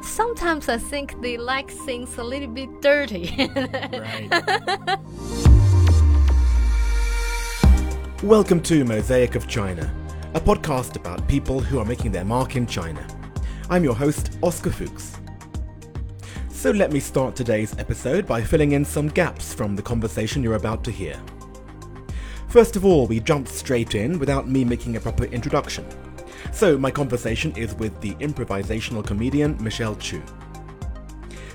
Sometimes I think they like things a little bit dirty. Right. Welcome to Mosaic of China, a podcast about people who are making their mark in China. I'm your host, Oscar Fuchs. So let me start today's episode by filling in some gaps from the conversation you're about to hear. First of all, we jumped straight in without me making a proper introduction. So my conversation is with the improvisational comedian Michelle Chu.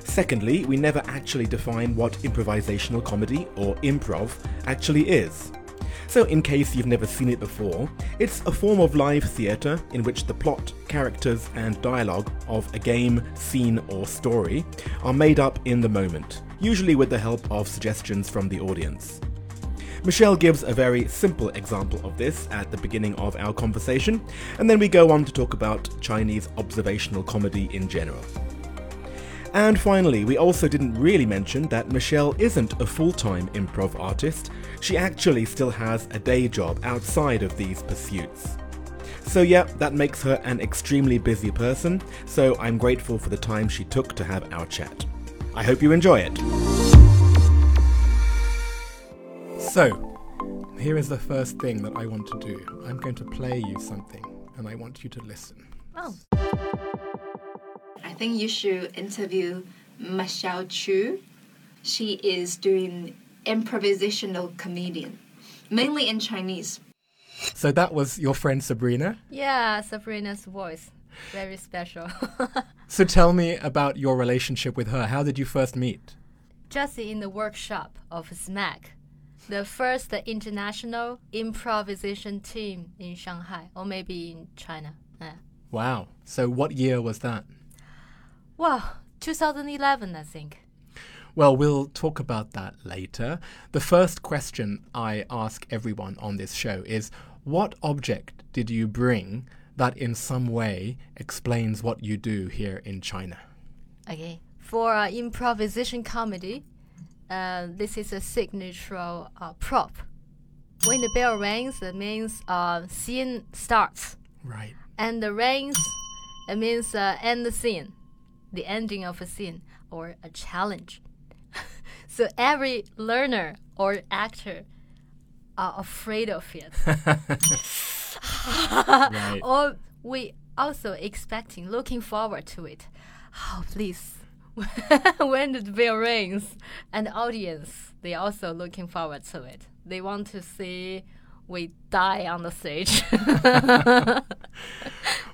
Secondly, we never actually define what improvisational comedy or improv actually is. So, in case you've never seen it before, it's a form of live theatre in which the plot, characters, and dialogue of a game, scene, or story are made up in the moment, usually with the help of suggestions from the audience. Michelle gives a very simple example of this at the beginning of our conversation, and then we go on to talk about Chinese observational comedy in general. And finally, we also didn't really mention that Michelle isn't a full time improv artist, she actually still has a day job outside of these pursuits. So, yeah, that makes her an extremely busy person, so I'm grateful for the time she took to have our chat. I hope you enjoy it. So, here is the first thing that I want to do. I'm going to play you something, and I want you to listen. oh, I think you should interview Michelle Chu. She is doing improvisational comedian, mainly in Chinese. So, that was your friend Sabrina. yeah, Sabrina's voice. Very special. So, tell me about your relationship with her. How did you first meet? Just in the workshop of SMAC, the first international improvisation team in Shanghai, or maybe in China. Yeah. Wow. So, what year was that? Wow, 2011, I think. Well, we'll talk about that later. The first question I ask everyone on this show is what object did you bring that in some way explains what you do here in China? Okay. For uh, improvisation comedy, uh, this is a signature uh, prop. When the bell rings, it means uh, scene starts. Right. And the rings, it means uh, end the scene, the ending of a scene or a challenge. so every learner or actor are afraid of it. Right. or we also expecting, looking forward to it. Oh, please. when the bell rings, and the audience, they also looking forward to it. They want to see we die on the stage.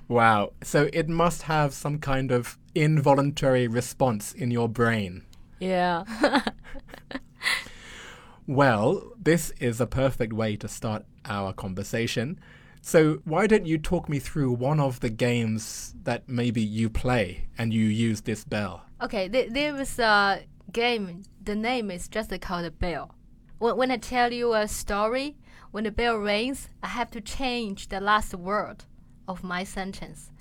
Wow. So, it must have some kind of involuntary response in your brain. yeah. Well, this is a perfect way to start our conversation. So, why don't you talk me through one of the games that maybe you play and you use this bell? Okay, th- there was a game. The name is just called a bell. When, when I tell you a story, when the bell rings, I have to change the last word of my sentence.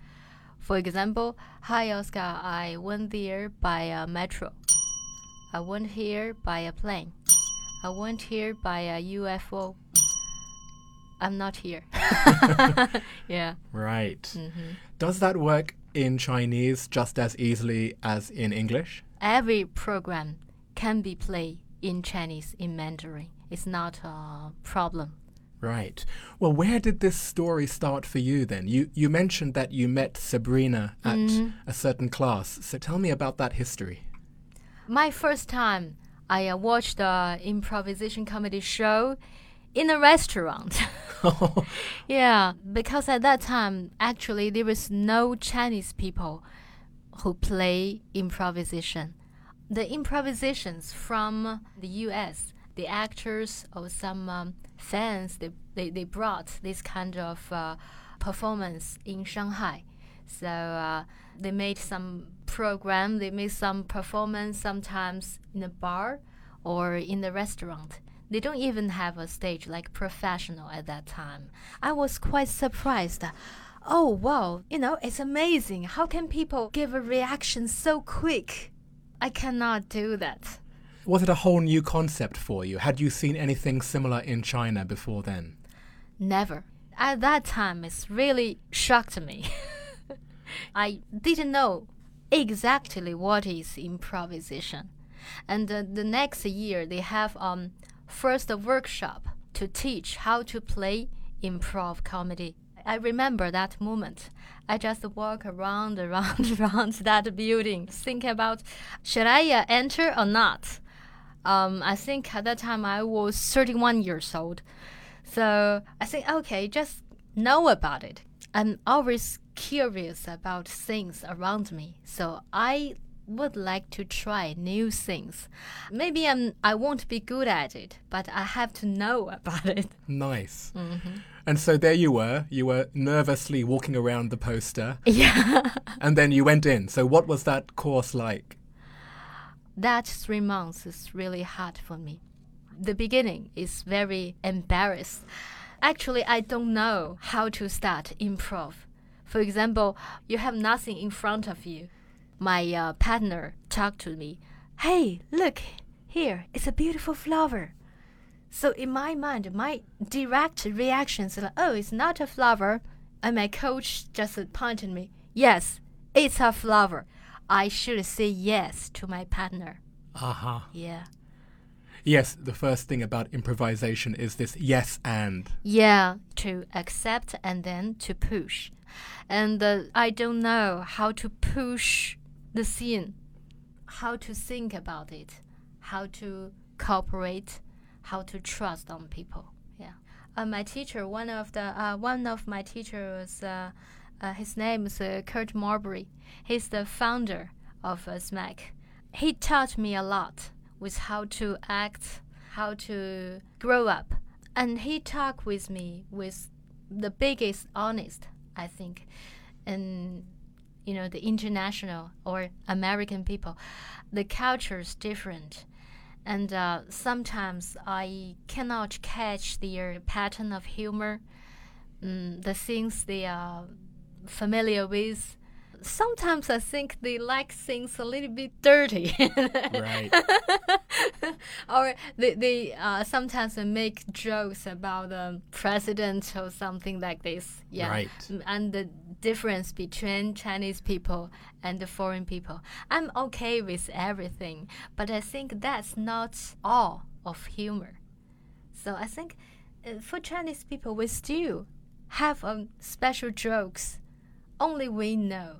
For example, hi Oscar, I went there by a metro. I went here by a plane. I went here by a UFO. I'm not here. yeah. Right. Mm-hmm. Does that work in Chinese just as easily as in English? every program can be played in Chinese in Mandarin. It's not a problem. Right. Well, where did this story start for you then? You you mentioned that you met Sabrina at Mm-hmm. a certain class. So tell me about that history. My first time I uh, watched the improvisation comedy show in a restaurant. yeah, because at that time actually there was no Chinese people who play improvisation. The improvisations from the US, the actors or some um, fans, they, they, they brought this kind of uh, performance in Shanghai. So uh, they made some program, they made some performance sometimes in a bar or in the restaurant. They don't even have a stage like professional at that time. I was quite surprised. Oh wow, you know, it's amazing. How can people give a reaction so quick? I cannot do that. Was it a whole new concept for you? Had you seen anything similar in China before then? Never. At that time, it's really shocked me. I didn't know exactly what is improvisation. And uh, the next year, they have um, first workshop to teach how to play improv comedy. I remember that moment. I just walk around, around, around that building, thinking about should I uh, enter or not. Um, I think at that time I was 31 years old. So I think, okay, just know about it. I'm always curious about things around me. So I would like to try new things. Maybe I'm I won't be good at it, but I have to know about it. Nice. Mm-hmm. And so there you were. You were nervously walking around the poster. Yeah. And then you went in. So what was that course like? that three months is really hard for me. The beginning is very embarrassed. Actually, I don't know how to start improv. For example, you have nothing in front of you. My uh, partner talked to me. Hey, look here! It's a beautiful flower. So in my mind, my direct reaction is like, "Oh, it's not a flower," and my coach just pointed me. Yes, it's a flower. I should say yes to my partner. Aha. Yeah. Yes, the first thing about improvisation is this yes and. Yeah, to accept and then to push. And uh, I don't know how to push the scene, how to think about it, how to cooperate, how to trust on people. Yeah. Uh, my teacher, one of the uh, one of my teachers, uh, uh, his name is uh, Kurt Marbury. He's the founder of uh, SMAC. He taught me a lot with how to act, how to grow up, and he talked with me with the biggest honest, I think, and you know the international or American people, the culture is different, and uh, sometimes I cannot catch their pattern of humor, mm, the things they are familiar with. Sometimes I think they like things a little bit dirty. Right. or they, they uh, sometimes they make jokes about the president or something like this. Yeah. Right. And the difference between Chinese people and the foreign people. I'm okay with everything, but I think that's not all of humor. So I think uh, for Chinese people, we still have um, special jokes. Only we know.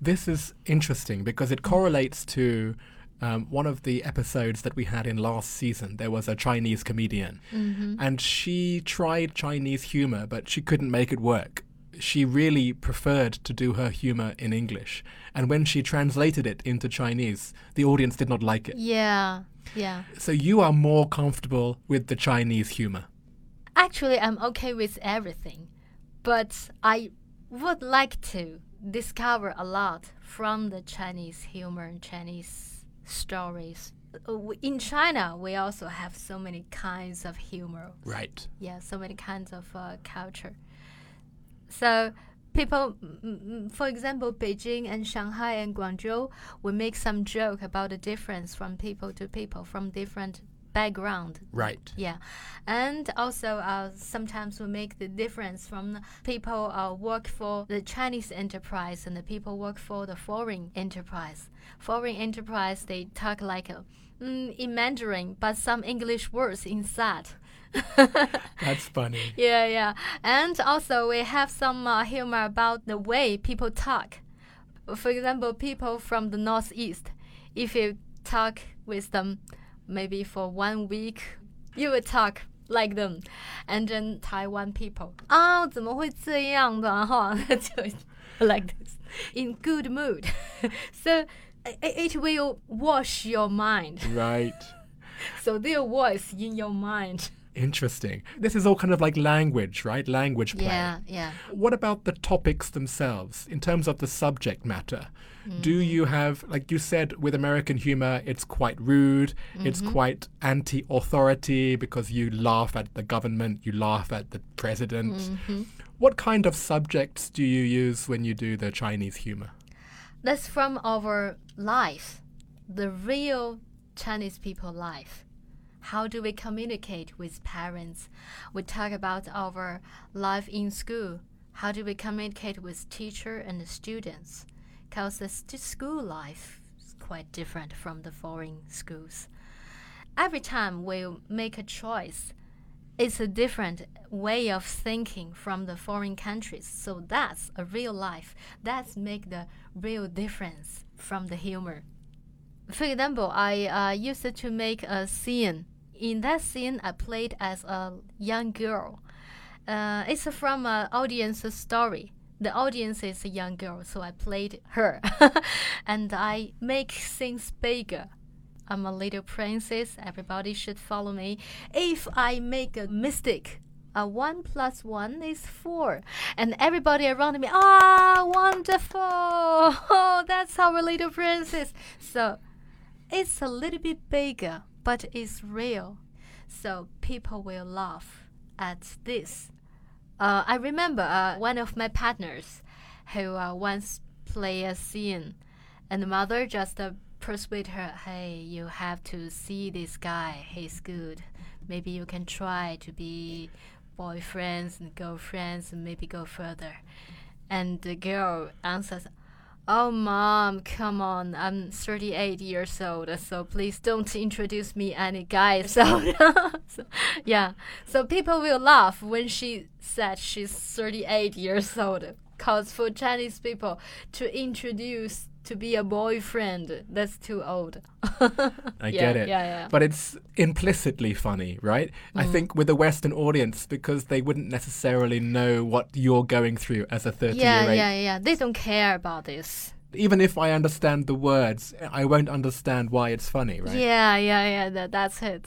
This is interesting because it correlates to um, one of the episodes that we had in last season. There was a Chinese comedian, and she tried Chinese humor, but she couldn't make it work. She really preferred to do her humor in English, and when she translated it into Chinese, the audience did not like it. Yeah, yeah. So you are more comfortable with the Chinese humor. Actually, I'm okay with everything, but I would like to discover a lot from the Chinese humor and Chinese stories. Uh, In China, we also have so many kinds of humor. Right. Yeah, so many kinds of uh, culture. So people, for example, Beijing and Shanghai and Guangzhou, we make some joke about the difference from people to people, from different background. Right. Yeah, and also uh, sometimes we make the difference from the people uh, work for the Chinese enterprise and the people work for the foreign enterprise. Foreign enterprise they talk like uh, mm, in Mandarin, but some English words inside. That's funny. Yeah, yeah. And also, we have some uh, humor about the way people talk. For example, people from the Northeast, if you talk with them maybe for one week, you will talk like them. And then Taiwan people, 啊，怎么会这样的哈？就 like this, in good mood. so it, it will wash your mind. Right. So their voice in your mind. Interesting. This is all kind of like language, right? Language play. Yeah, yeah. What about the topics themselves in terms of the subject matter? Do hmm. you have, like you said, with American humor, it's quite rude, it's mm-hmm. quite anti authority because you laugh at the government, you laugh at the president. Mm-hmm. What kind of subjects do you use when you do the Chinese humor? That's from our life, the real Chinese people life. How do we communicate with parents? We talk about our life in school. how do we communicate with teacher and students? Because the school life is quite different from the foreign schools. Every time we make a choice, it's a different way of thinking from the foreign countries. So that's a real life. That's make the real difference from the humor. For example, I uh, used to make a scene. In that scene, I played as a young girl uh, it's from an audience story. The audience is a young girl, so I played her, and I make things bigger. I'm a little princess. Everybody should follow me. If I make a mistake, a one plus one is four, and everybody around me, ah, wonderful! Oh, that's our little princess. So it's a little bit bigger, but it's real. So people will laugh at this uh, I remember uh, one of my partners who uh, once played a scene, and the mother just uh, persuade her, "Hey, you have to see this guy. He's good. Maybe you can try to be boyfriends and girlfriends, and maybe go further." And the girl answers, Oh, mom, come on. I'm 38 years old, so please don't introduce me any guys. So, so, yeah. So people will laugh when she said she's 38 years old. Cause for Chinese people to introduce to be a boyfriend, that's too old. I yeah, get it. Yeah, yeah. But it's implicitly funny, right? Mm. I think with a Western audience because they wouldn't necessarily know what you're going through as a 30 yeah, year old. Yeah, yeah, yeah. They don't care about this. Even if I understand the words, I won't understand why it's funny, right? Yeah, yeah, yeah. That, that's it.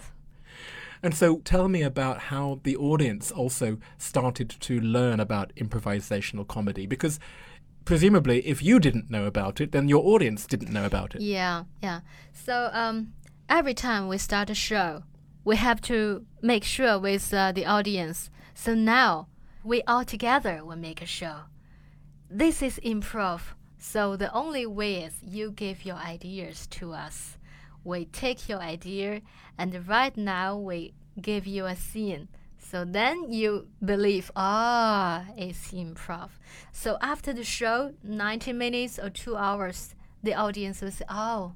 And so tell me about how the audience also started to learn about improvisational comedy because presumably if you didn't know about it then your audience didn't know about it. Yeah, yeah. So um every time we start a show, we have to make sure with uh, the audience. So now we all together will make a show. This is improv. So the only way is you give your ideas to us. We take your idea and right now we give you a scene. So then you believe, ah, it's improv. So after the show, 90 minutes or two hours, the audience will say, oh,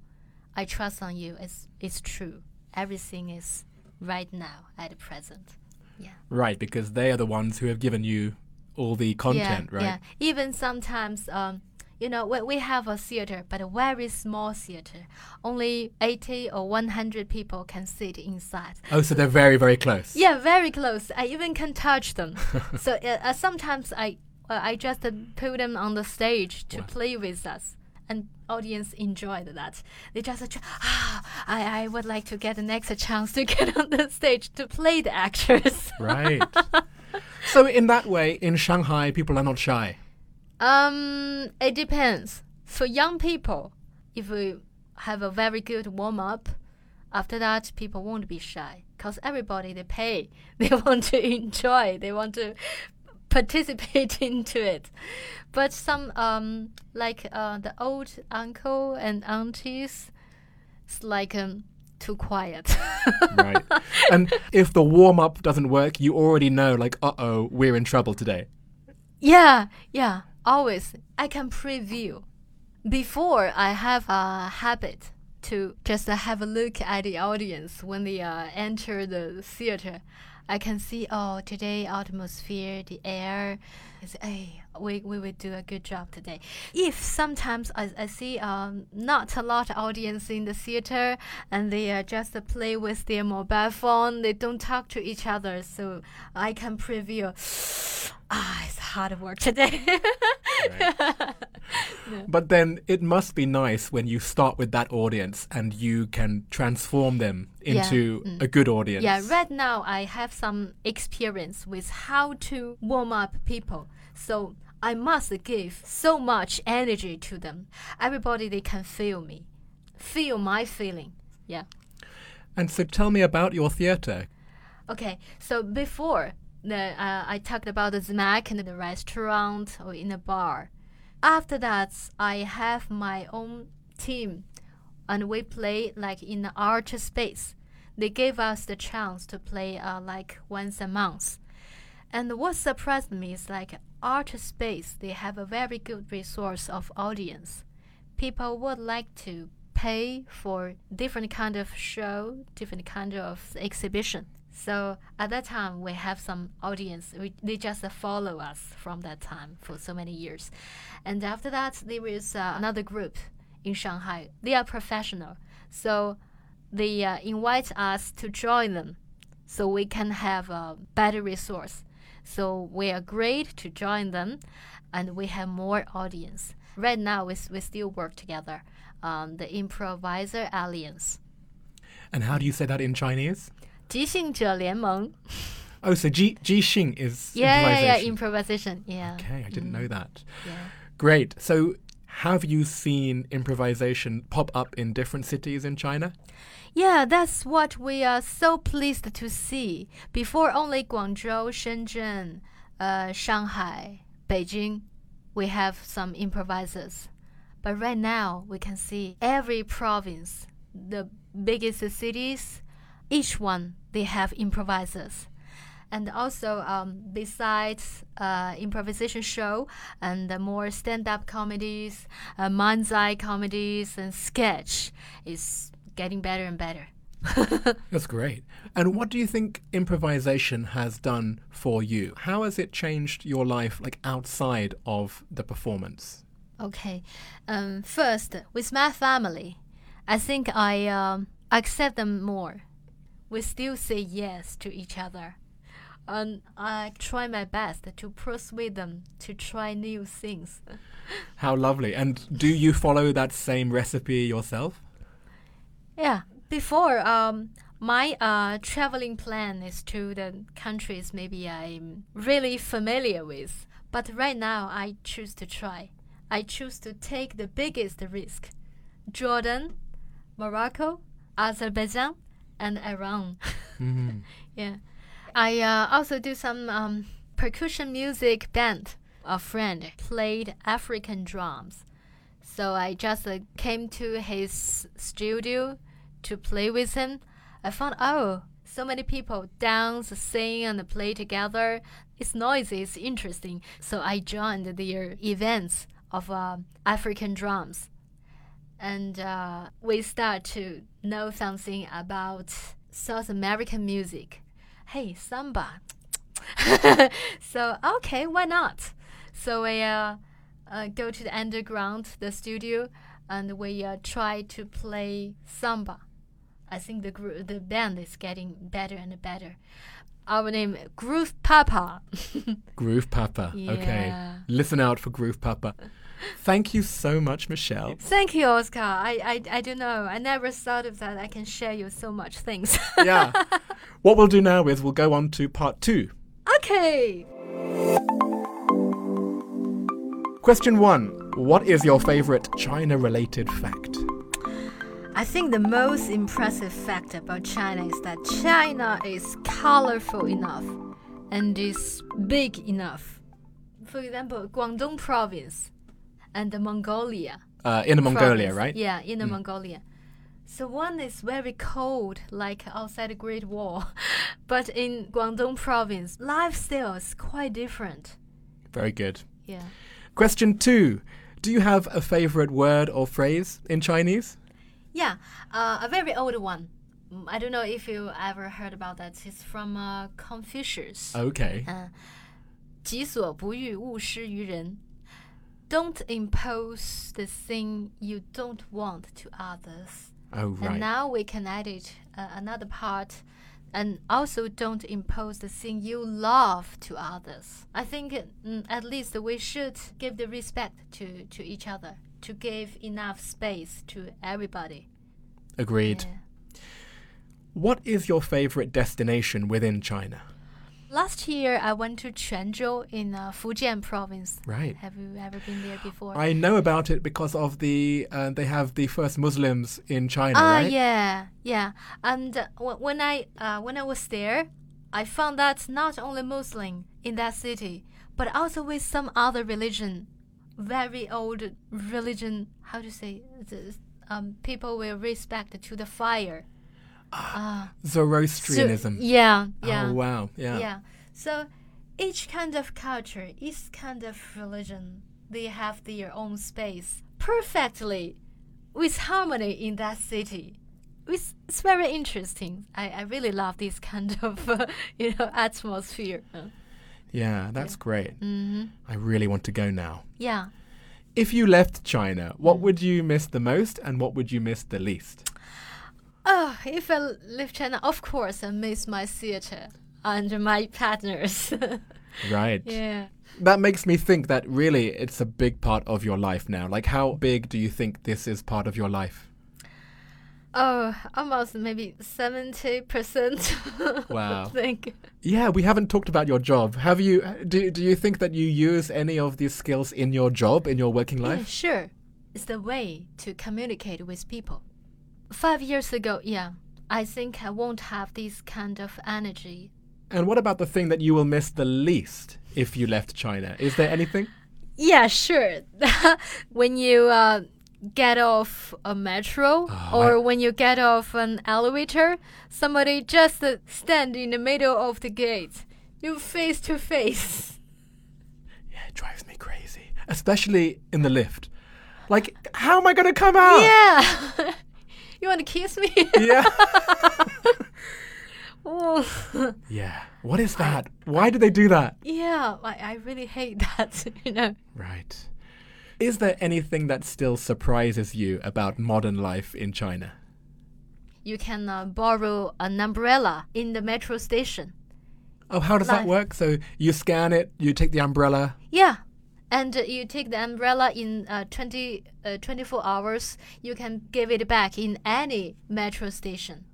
I trust on you. It's it's true. Everything is right now at the present. Yeah. Right, because they are the ones who have given you all the content, yeah, right? Yeah. Even sometimes um, you know, we, we have a theater, but a very small theater. Only 80 or 100 people can sit inside. Oh, so they're very, very close. Yeah, very close. I even can touch them. so uh, uh, sometimes I, uh, I just uh, put them on the stage to wow. play with us and audience enjoyed that. They just ah, I, I would like to get the next chance to get on the stage to play the actors. right. So in that way, in Shanghai, people are not shy. Um, it depends. For young people, if we have a very good warm up, after that people won't be shy because everybody they pay, they want to enjoy, they want to participate into it. But some um like uh, the old uncle and aunties, it's like um too quiet. right. And if the warm up doesn't work, you already know like uh oh, we're in trouble today. Yeah, yeah. Always I can preview. Before I have a habit to just have a look at the audience when they uh, enter the theater. I can see, oh, today atmosphere, the air is, hey, we, we will do a good job today. If sometimes I, I see um, not a lot of audience in the theater and they uh, just play with their mobile phone, they don't talk to each other, so I can preview, ah, it's hard work today. But then it must be nice when you start with that audience and you can transform them into yeah. mm. a good audience. Yeah, right now I have some experience with how to warm up people. So I must give so much energy to them. Everybody they can feel me, feel my feeling. Yeah. And so tell me about your theater. Okay, so before the, uh, I talked about the SMAC in the restaurant or in a bar. After that, I have my own team, and we play like in the art space. They gave us the chance to play uh, like once a month. And what surprised me is like art space, they have a very good resource of audience. People would like to pay for different kind of show, different kind of exhibition. So at that time, we have some audience. We, they just follow us from that time for so many years. And after that, there is uh, another group in Shanghai. They are professional. So they uh, invite us to join them so we can have a better resource. So we agreed to join them and we have more audience. Right now, we, we still work together, um, the Improviser Alliance. And how do you say that in Chinese? 即兴者联盟. Oh, so Ji Jixing is yeah, improvisation. yeah, yeah, improvisation. Yeah. Okay, I didn't know that. Yeah. Great. So, have you seen improvisation pop up in different cities in China? Yeah, that's what we are so pleased to see. Before only Guangzhou, Shenzhen, uh, Shanghai, Beijing, we have some improvisers. But right now, we can see every province, the biggest cities, each one they have improvisers and also um, besides uh, improvisation show and more stand-up comedies uh, manzai comedies and sketch is getting better and better That's great. And what do you think improvisation has done for you? How has it changed your life, like outside of the performance? okay um, first with my family i think i um, accept them more we still say yes to each other. And I try my best to persuade them to try new things. How lovely. And do you follow that same recipe yourself? Yeah. Before, um, my uh, traveling plan is to the countries maybe I'm really familiar with. But right now, I choose to try. I choose to take the biggest risk. Jordan, Morocco, Azerbaijan, and Iran. Mhm. yeah. I uh, also do some um, percussion music band. A friend played African drums. So I just uh, came to his studio to play with him. I found, oh, so many people dance, sing, and play together. It's noisy, it's interesting. So I joined their events of uh, African drums and uh, we start to know something about South American music. Hey, samba. so okay, why not? So we uh, uh, go to the underground, the studio, and we uh, try to play samba. I think the gr- the band is getting better and better. Our name Groove Papa. Groove Papa. Okay. Listen out for Groove Papa. Thank you so much, Michelle. Thank you, Oscar. I, I I don't know. I never thought of that. I can share you so much things. yeah. What we'll do now is we'll go on to part two. okay. Question one What is your favorite China related fact? I think the most impressive fact about China is that China is colorful enough and is big enough. For example, Guangdong province and the Mongolia. Uh, in Mongolia, province. right? Yeah, in the Mongolia. So one is very cold, like outside the Great Wall, but in Guangdong province, lifestyle is quite different. Very good. Yeah. Question two Do you have a favorite word or phrase in Chinese? Yeah, uh, a very old one. Mm, I don't know if you ever heard about that. It's from uh, Confucius. Okay. Uh, 己所不欲，勿施于人. Don't impose the thing you don't want to others. Oh, And right. now we can edit uh, another part. And also, don't impose the thing you love to others. I think mm, at least we should give the respect to, to each other, to give enough space to everybody. Agreed. Yeah. What is your favorite destination within China? Last year, I went to Quanzhou in uh, Fujian province. Right. Have you ever been there before? I know about it because of the uh, they have the first Muslims in China, Ah, right? yeah, yeah. And uh, when I uh, when I was there, I found that not only Muslim in that city, but also with some other religion, very old religion. How to say? the- Um, people will respect to the fire. Ah, so- Zoroastrianism. yeah, yeah. Oh wow, yeah. Yeah. So each kind of culture, each kind of religion, they have their own space perfectly with harmony in that city. It's, it's very interesting. I, I really love this kind of uh, you know atmosphere. Uh, Yeah, that's great. Mm-hmm. I really want to go now. Yeah. If you left China, Mm. what would you miss the most and what would you miss the least? Oh, if I leave China, of course I miss my theater and my partners. Right. yeah. That makes me think that really it's a big part of your life now. Like, how big do you think this is part of your life? Oh, almost maybe seventy percent. Wow. I think. Yeah, we haven't talked about your job. Have you? Do Do you think that you use any of these skills in your job, in your working life? Yeah, sure. It's the way to communicate with people. Five years ago, yeah, I think I won't have this kind of energy. And what about the thing that you will miss the least if you left China? Is there anything? Yeah, sure. when you uh, get off a metro Oh, or I- when you get off an elevator, somebody just uh, stand in the middle of the gate. You face to face. Yeah, it drives me crazy, especially in the lift. Like, how am I gonna come out? Yeah. you want to kiss me? Yeah. oh. yeah. What is that? Why do they do that? Yeah, I, I really hate that, you know. Right. Is there anything that still surprises you about modern life in China? You can uh, borrow an umbrella in the metro station. Oh, how does that work? So you scan it, you take the umbrella. Yeah. And uh, you take the umbrella in uh, 20, uh, 24 hours, you can give it back in any metro station.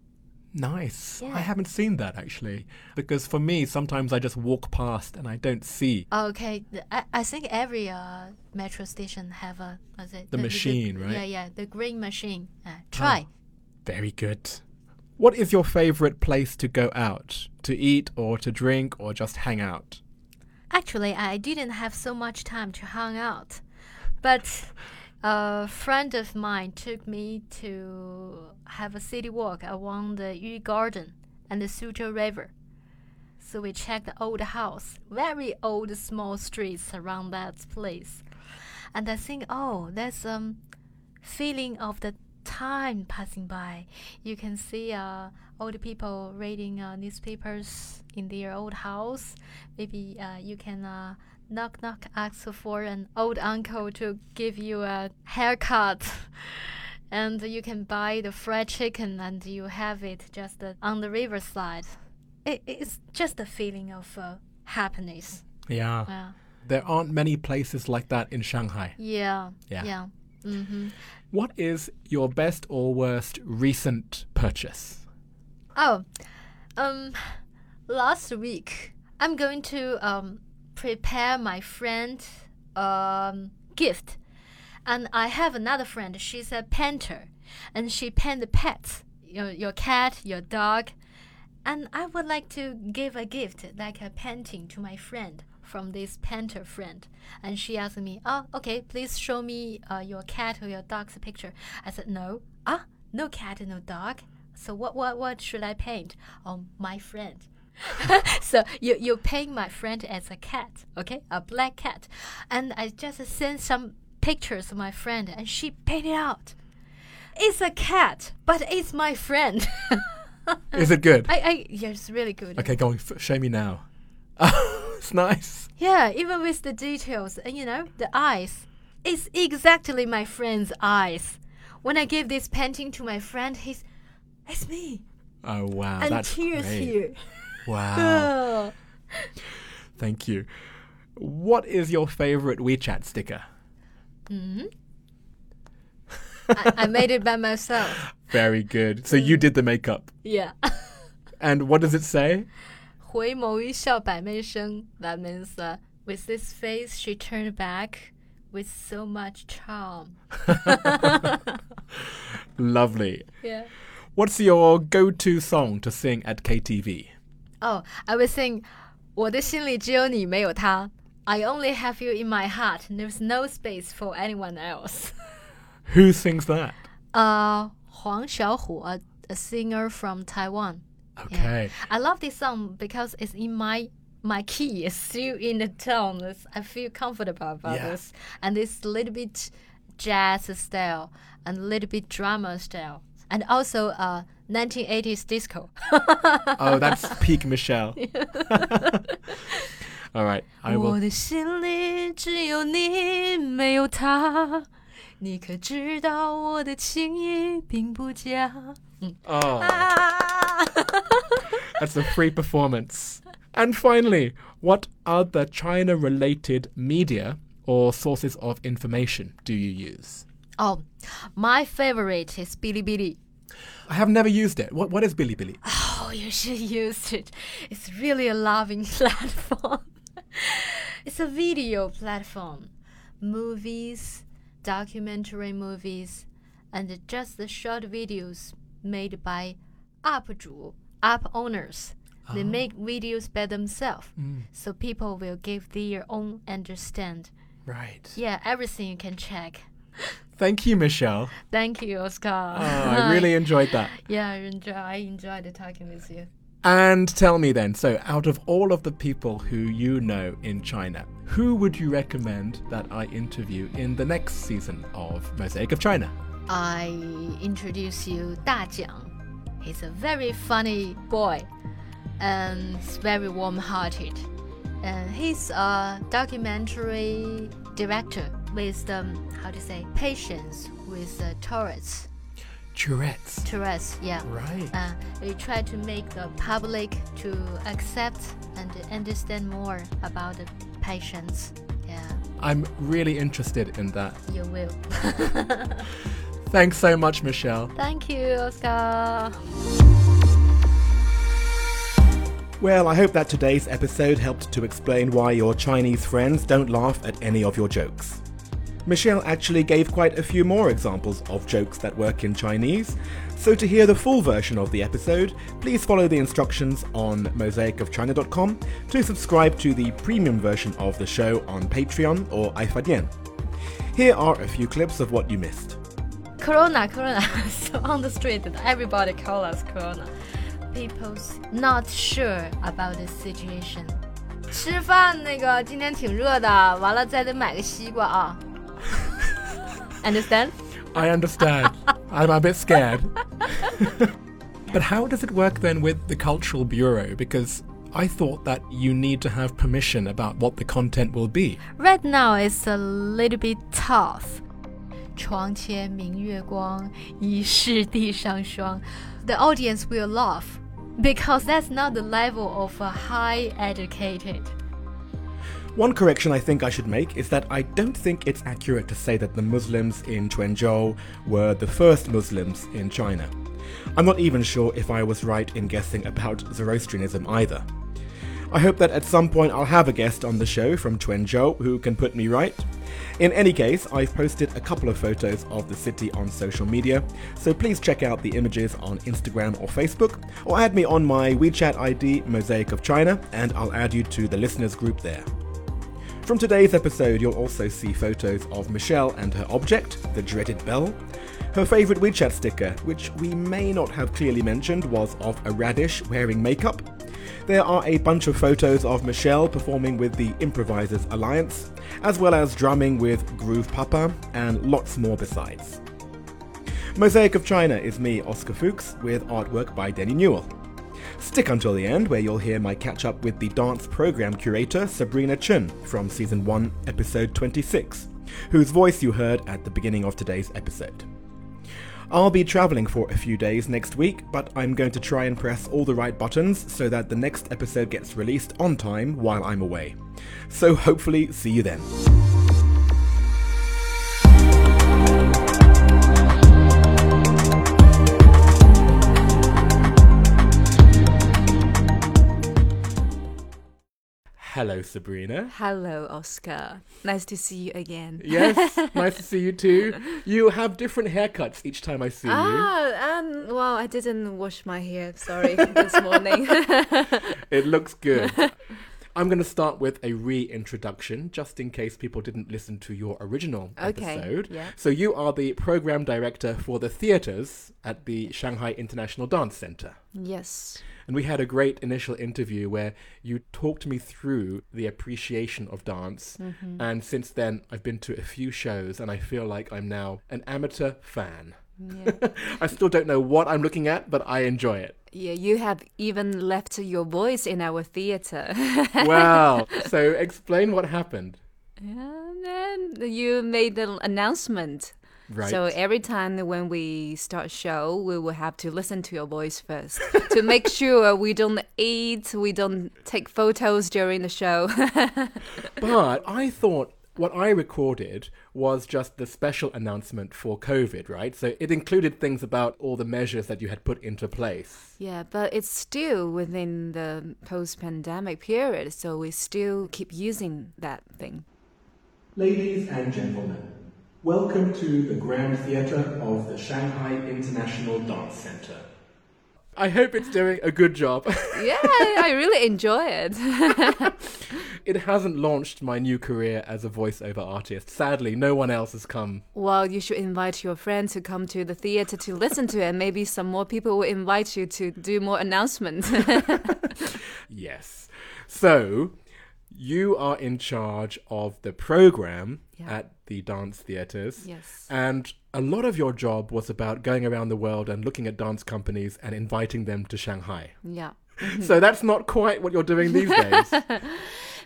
Nice. Yeah. I haven't seen that actually. Because for me, sometimes I just walk past and I don't see. Okay, I, I think every uh, metro station have a it, The machine, right? Yeah, yeah, the green machine. Uh, try. Very good. What is your favorite place to go out? To eat or to drink or just hang out? Actually, I didn't have so much time to hang out, but a friend of mine took me to have a city walk along the Yu Garden and the Suzhou River. So we checked the old house, very old small streets around that place, and I think, oh, there's um feeling of the time passing by. You can see uh, old people reading uh, newspapers in their old house. Maybe uh, you can uh, knock knock ask for an old uncle to give you a haircut. And you can buy the fried chicken and you have it just uh, on the riverside. It, it's just a feeling of uh, happiness. Yeah. Yeah. There aren't many places like that in Shanghai. Yeah. Yeah. Yeah. Mm-hmm. What is your best or worst recent purchase? Oh, um, last week I'm going to um prepare my friend um gift, and I have another friend. She's a painter, and she paint the pets, your your cat, your dog, and I would like to give a gift like a painting to my friend from this painter friend. And she asked me, "Oh, okay, please show me uh, your cat or your dog's picture." I said, "No, ah, no cat, and no dog." So what what what should I paint? Oh, my friend. so you you paint my friend as a cat, okay, a black cat, and I just sent some pictures of my friend, and she painted out. It's a cat, but it's my friend. Is it good? I I yeah, it's really good. Okay, go on. Show me now. It's nice. Yeah, even with the details, and you know, the eyes. It's exactly my friend's eyes. When I gave this painting to my friend, he's, it's me. Oh wow, and that's tears great. here. Wow, Oh. thank you. What is your favorite WeChat sticker? hmm I, I made it by myself. Very good. So you did the makeup, Yeah. and what does it say? 回眸一笑百媚生. That means uh, with this face, she turned back with so much charm. Lovely. Yeah. What's your go-to song to sing at KTV? Oh, I was saying, 我的心里只有你，没有他。I only have you in my heart. There's no space for anyone else. Who sings that? Uh, Huang Xiaohu, a, a singer from Taiwan. Yeah. Okay. I love this song because it's in my my key is still in the tone. It's- I feel comfortable about Yeah. this, and it's a little bit jazz style and a little bit drama style, and also uh 1980s disco. Oh, that's peak Michelle. All right, I 我 will. 的心里只有你，没有他。你可知道我的情意并不假？ Oh, 啊 that's a free performance. And finally, what other China related media or sources of information do you use? Oh, my favorite is Bilibili. I have never used it. What, what is Bilibili? Oh, you should use it. It's really a loving platform. it's a video platform. Movies, documentary movies, and just the short videos made by up 主 app owners. They ah. make videos by themselves, mm. so people will give their own understand. Right. Yeah, everything you can check. Thank you, Michelle. Thank you, Oscar. Oh, I really enjoyed that. yeah, I enjoy. I enjoyed talking with you. And tell me then, so out of all of the people who you know in China, who would you recommend that I interview in the next season of Mosaic of China? I introduce you Da Jiang. He's a very funny boy and he's very warm-hearted. And he's a documentary director with um, how to say patience with uh, Tourette's. Tourette's. Tourette's, yeah. Right. Uh, we try to make the public to accept and understand more about the patients. Yeah, I'm really interested in that. you will. Thanks so much, Michelle. Thank you, Oscar. Well, I hope that today's episode helped to explain why your Chinese friends don't laugh at any of your jokes. Michelle actually gave quite a few more examples of jokes that work in Chinese, so to hear the full version of the episode, please follow the instructions on mosaicofchina.com to subscribe to the premium version of the show on Patreon or iFadian. Here are a few clips of what you missed. Corona, Corona. so on the street, everybody call us Corona. People's not sure about the situation. 吃饭那个今天挺热的，完了再得买个西瓜啊。 Understand? I understand. I'm a bit scared. but how does it work then with the Cultural Bureau? Because I thought that you need to have permission about what the content will be. Right now it's a little bit tough. 床前明月光，疑是地上霜。The audience will laugh because that's not the level of a high educated. one correction I think I should make is that I don't think it's accurate to say that the Muslims in Quanzhou were the first Muslims in China. I'm not even sure if I was right in guessing about Zoroastrianism either. I hope that at some point I'll have a guest on the show from Quanzhou who can put me right. In any case, I've posted a couple of photos of the city on social media, so please check out the images on Instagram or Facebook, or add me on my WeChat ID, Mosaic of China, and I'll add you to the listeners group there. From today's episode, you'll also see photos of Michelle and her object, the dreaded bell. Her favourite WeChat sticker, which we may not have clearly mentioned, was of a radish wearing makeup. There are a bunch of photos of Michelle performing with the Improvisers Alliance, as well as drumming with Groove Papa, and lots more besides. Mosaic of China is me, Oscar Fuchs, with artwork by Denny Newell. Stick until the end, where you'll hear my catch up with the dance program curator Sabrina Chin from season 1, episode 26, whose voice you heard at the beginning of today's episode. I'll be traveling for a few days next week, but I'm going to try and press all the right buttons so that the next episode gets released on time while I'm away. So hopefully, see you then. Hello, Sabrina. Hello, Oscar. Nice to see you again. Yes, nice to see you too. You have different haircuts each time I see you. Ah, um, well, I didn't wash my hair. Sorry, this morning. It looks good. I'm going to start with a reintroduction, just in case people didn't listen to your original Okay, episode. yeah. So you are the program director for the theatres at the Shanghai International Dance Centre. Yes. And we had a great initial interview where you talked me through the appreciation of dance. Mm-hmm. And since then, I've been to a few shows and I feel like I'm now an amateur fan. Yeah. I still don't know what I'm looking at, but I enjoy it. yeah, you have even left your voice in our theater. Wow. so explain what happened. and then you made an announcement. Right. So every time when we start show, we will have to listen to your voice first to make sure we don't eat, we don't take photos during the show. But I thought what I recorded was just the special announcement for COVID, right? So it included things about all the measures that you had put into place. yeah, but it's still within the post-pandemic period, so we still keep using that thing. Ladies and gentlemen, welcome to the Grand Theatre of the Shanghai International Dance Centre. I hope it's doing a good job. Yeah, I really enjoy it. it hasn't launched my new career as a voiceover artist. Sadly, no one else has come. Well, you should invite your friends to come to the theater to listen to it, and maybe some more people will invite you to do more announcements. Yes. So, you are in charge of the program Yeah. at the dance theatres. yes. And a lot of your job was about going around the world and looking at dance companies and inviting them to Shanghai. Yeah. So that's not quite what you're doing these days.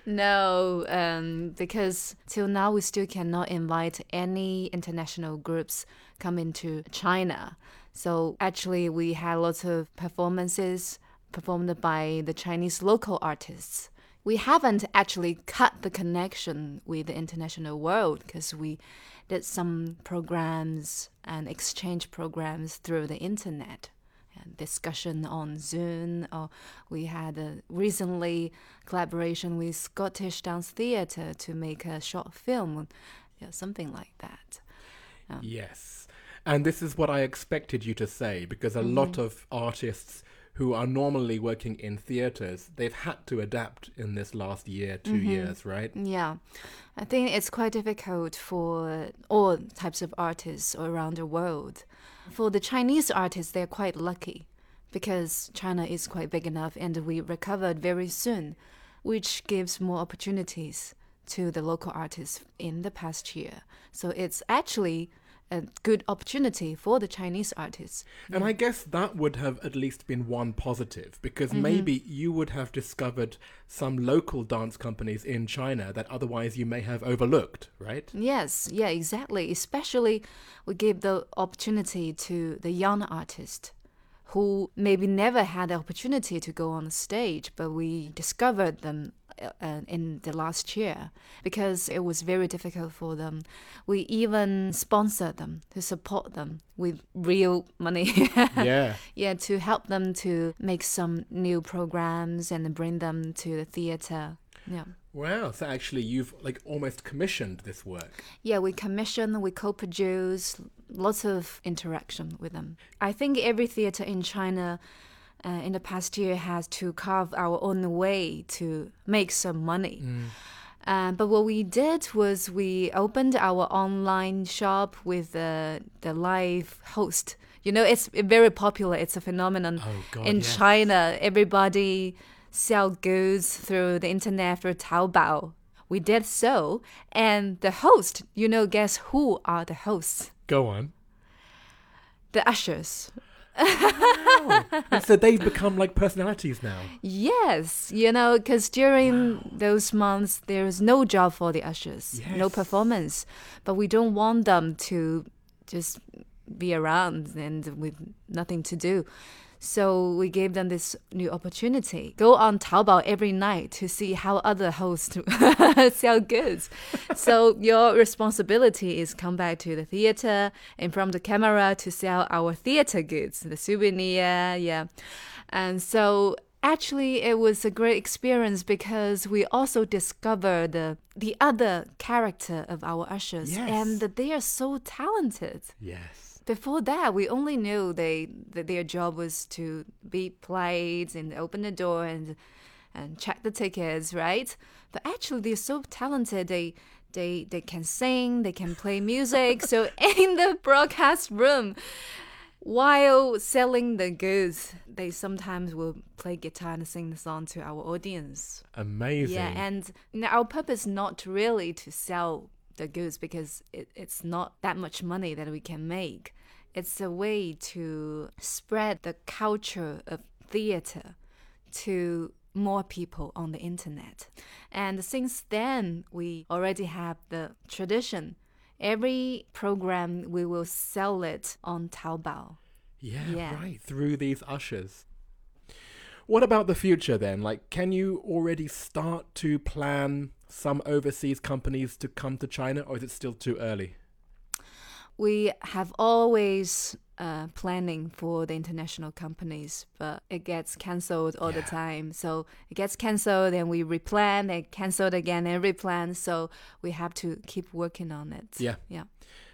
No, um, because till now we still cannot invite any international groups come into China. So actually, we had lots of performances performed by the Chinese local artists. We haven't actually cut the connection with the international world because we did some programs and exchange programs through the internet and discussion on Zoom, or we had a recently collaboration with Scottish Dance Theatre to make a short film, yeah, something like that. Um, yes. And this is what I expected you to say because a lot mm-hmm. of artists who are normally working in theatres, they've had to adapt in this last year, 2 mm-hmm. years, right? Yeah, I think it's quite difficult for all types of artists around the world. For the Chinese artists, they're quite lucky because China is quite big enough and we recovered very soon, which gives more opportunities to the local artists in the past year. So it's actually a good opportunity for the Chinese artists. And I guess that would have at least been one positive because mm-hmm. maybe you would have discovered some local dance companies in China that otherwise you may have overlooked, right? Yes, yeah, exactly. Especially, we give the opportunity to the young artist who maybe never had the opportunity to go on the stage, but we discovered them uh, uh, in the last year because it was very difficult for them. We even sponsored them to support them with real money. yeah. yeah, to help them to make some new programs and bring them to the theater. Yeah. Wow. So actually, you've like almost commissioned this work. Yeah, we commission, we co-produce, lots of interaction with them. I think every theater in China uh, in the past year has to carve our own way to make some money. Um, but what we did was we opened our online shop with the the live host. You know, it's very popular. It's a phenomenon Oh, God, in yes. China. Everybody sell goods through the internet through Taobao. We did so, and the host. You know, guess who are the hosts? Go on. The ushers. And so they've become like personalities now. Yes, you know, because during those months there is no job for the ushers, no performance, but we don't want them to just be around and with nothing to do. So we gave them this new opportunity. Go on Taobao every night to see how other hosts sell goods. so your responsibility is come back to the theater in front of the camera to sell our theater goods, the souvenir, yeah. And so actually it was a great experience because we also discovered the, the other character of our ushers Yes. and that they are so talented. Yes. Before that, we only knew they that their job was to beat plates and open the door and and check the tickets, right? But actually, they're so talented. They they they can sing, they can play music. so in the broadcast room, while selling the goods, they sometimes will play guitar and sing the song to our audience. Amazing. Yeah, and our purpose not really to sell the goods because it, it's not that much money that we can make. It's a way to spread the culture of theater to more people on the internet. And since then, we already have the tradition. Every program, we will sell it on Taobao. Yeah, Yeah. right. Through these ushers. What about the future then? Like, can you already start to plan some overseas companies to come to China, or is it still too early? We have always uh, planning for the international companies, but it gets cancelled all the time. So it gets cancelled, and we replan, and cancelled again, and replan. So we have to keep working on it. Yeah. Yeah.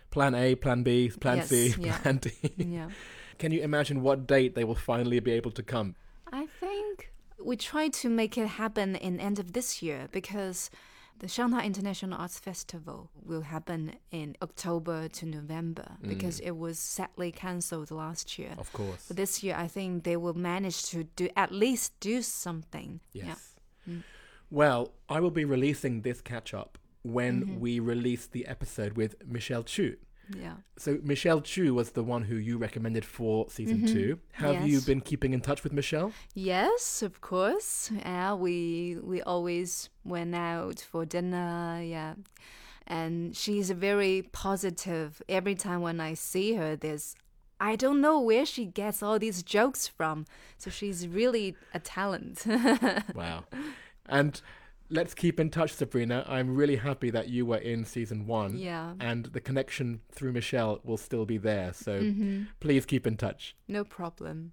Plan A, Plan B, Plan C, yeah. Plan D. Yeah. Can you imagine what date they will finally be able to come? We try to make it happen in end of this year because the Shanghai International Arts Festival will happen in October to November because it was sadly cancelled last year. Of course. But this year, I think they will manage to do at least do something. Yes. Well, I will be releasing this catch up when Mm-hmm. we release the episode with Michelle Chu. Yeah. So Michelle Chu was the one who you recommended for season two. Have you Mm-hmm. Been keeping in touch with Michelle? Yes, of course. Yeah, we we always went out for dinner. Yeah, and she's very positive. Every time when I see her, there's I don't know where she gets all these jokes from. So she's really a talent. Wow. And let's keep in touch, Sabrina. I'm really happy that you were in season one. Yeah. And the connection through Michelle will still be there. So Mm-hmm. please keep in touch. no problem.